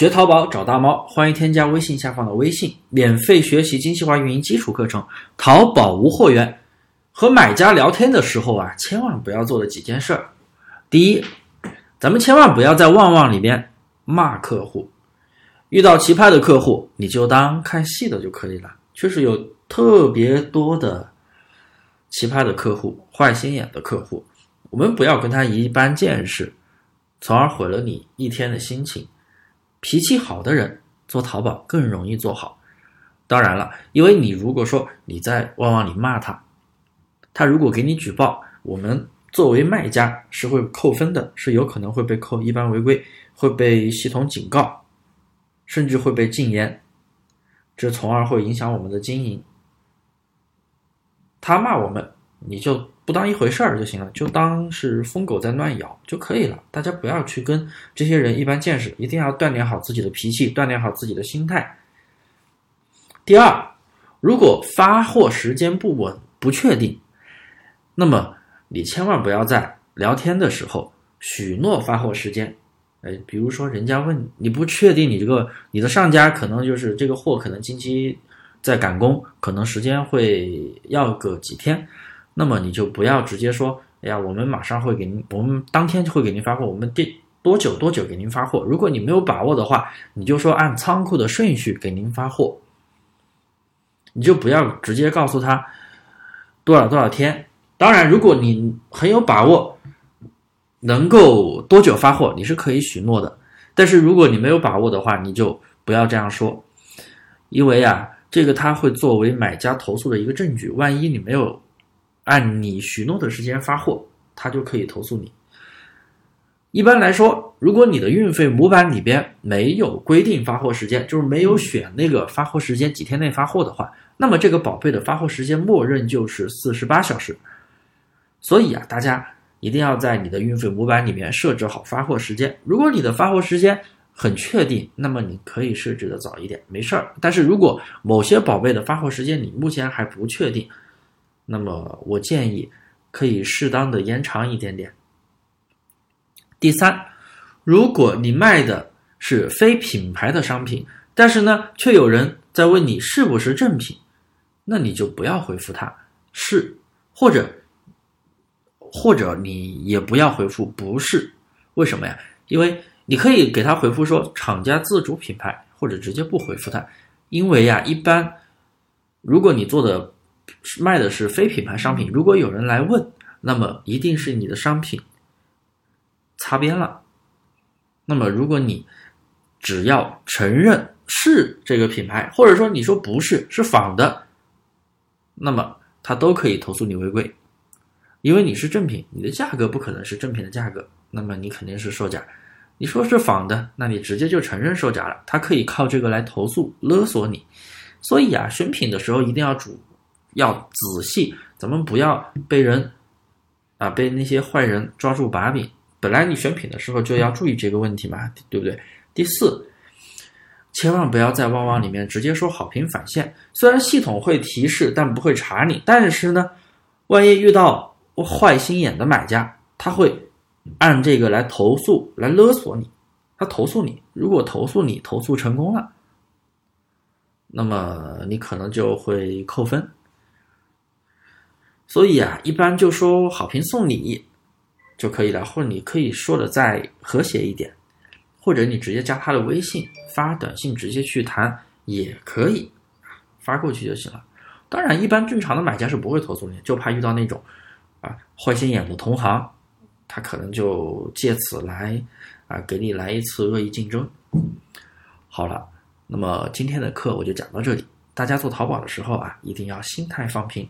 学淘宝找大猫，欢迎添加微信下方的微信，免费学习精细化运营基础课程。淘宝无货源，和买家聊天的时候啊，千万不要做的几件事儿。第一，咱们千万不要在旺旺里面骂客户。遇到奇葩的客户，你就当看戏的就可以了。确实有特别多的奇葩的客户、坏心眼的客户，我们不要跟他一般见识，从而毁了你一天的心情。脾气好的人做淘宝更容易做好。当然了，因为你如果说你在旺旺里骂他，他如果给你举报，我们作为卖家是会扣分的，是有可能会被扣一般违规，会被系统警告，甚至会被禁言，这从而会影响我们的经营。他骂我们，你就。不当一回事儿就行了，就当是疯狗在乱咬就可以了。大家不要去跟这些人一般见识，一定要锻炼好自己的脾气，锻炼好自己的心态。第二，如果发货时间不稳、不确定，那么你千万不要在聊天的时候许诺发货时间。哎，比如说人家问你不确定你这个你的上家可能就是这个货可能近期在赶工，可能时间会要个几天。那么你就不要直接说，哎呀，我们马上会给您，我们当天就会给您发货，我们店多久多久给您发货。如果你没有把握的话，你就说按仓库的顺序给您发货。你就不要直接告诉他多少多少天。当然，如果你很有把握能够多久发货，你是可以许诺的。但是如果你没有把握的话，你就不要这样说，因为啊，这个他会作为买家投诉的一个证据。万一你没有。按你许诺的时间发货，他就可以投诉你。一般来说，如果你的运费模板里边没有规定发货时间，就是没有选那个发货时间几天内发货的话，那么这个宝贝的发货时间默认就是四十八小时。所以啊，大家一定要在你的运费模板里面设置好发货时间。如果你的发货时间很确定，那么你可以设置的早一点，没事儿。但是如果某些宝贝的发货时间你目前还不确定，那么我建议可以适当的延长一点点。第三，如果你卖的是非品牌的商品，但是呢，却有人在问你是不是正品，那你就不要回复他是，或者或者你也不要回复不是，为什么呀？因为你可以给他回复说厂家自主品牌，或者直接不回复他，因为呀，一般如果你做的。卖的是非品牌商品，如果有人来问，那么一定是你的商品擦边了。那么如果你只要承认是这个品牌，或者说你说不是，是仿的，那么他都可以投诉你违规，因为你是正品，你的价格不可能是正品的价格，那么你肯定是售假。你说是仿的，那你直接就承认售假了，他可以靠这个来投诉勒索你。所以啊，选品的时候一定要主。要仔细，咱们不要被人啊被那些坏人抓住把柄。本来你选品的时候就要注意这个问题嘛，对不对？第四，千万不要在旺旺里面直接说好评返现。虽然系统会提示，但不会查你。但是呢，万一遇到坏心眼的买家，他会按这个来投诉、来勒索你。他投诉你，如果投诉你投诉成功了，那么你可能就会扣分。所以啊，一般就说好评送礼就可以了，或者你可以说的再和谐一点，或者你直接加他的微信发短信直接去谈也可以，发过去就行了。当然，一般正常的买家是不会投诉你，就怕遇到那种啊坏心眼的同行，他可能就借此来啊给你来一次恶意竞争。好了，那么今天的课我就讲到这里，大家做淘宝的时候啊，一定要心态放平。